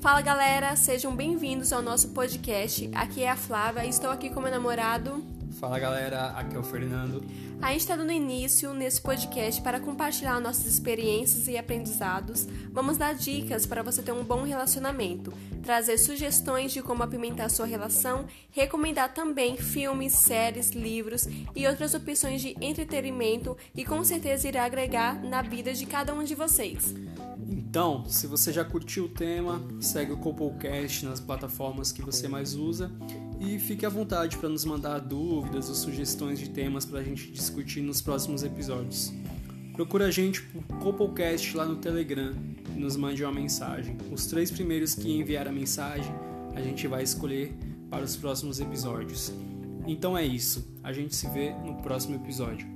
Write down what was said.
Fala galera, sejam bem-vindos ao nosso podcast. Aqui é a Flávia e estou aqui com meu namorado. Fala galera, aqui é o Fernando. A gente está dando início nesse podcast para compartilhar nossas experiências e aprendizados. Vamos dar dicas para você ter um bom relacionamento, trazer sugestões de como apimentar sua relação, recomendar também filmes, séries, livros e outras opções de entretenimento e com certeza irá agregar na vida de cada um de vocês. Então, se você já curtiu o tema, segue o Couplecast nas plataformas que você mais usa e fique à vontade para nos mandar dúvidas ou sugestões de temas para a gente discutir nos próximos episódios. Procura a gente por Couplecast lá no Telegram e nos mande uma mensagem. Os três primeiros que enviar a mensagem a gente vai escolher para os próximos episódios. Então é isso, a gente se vê no próximo episódio.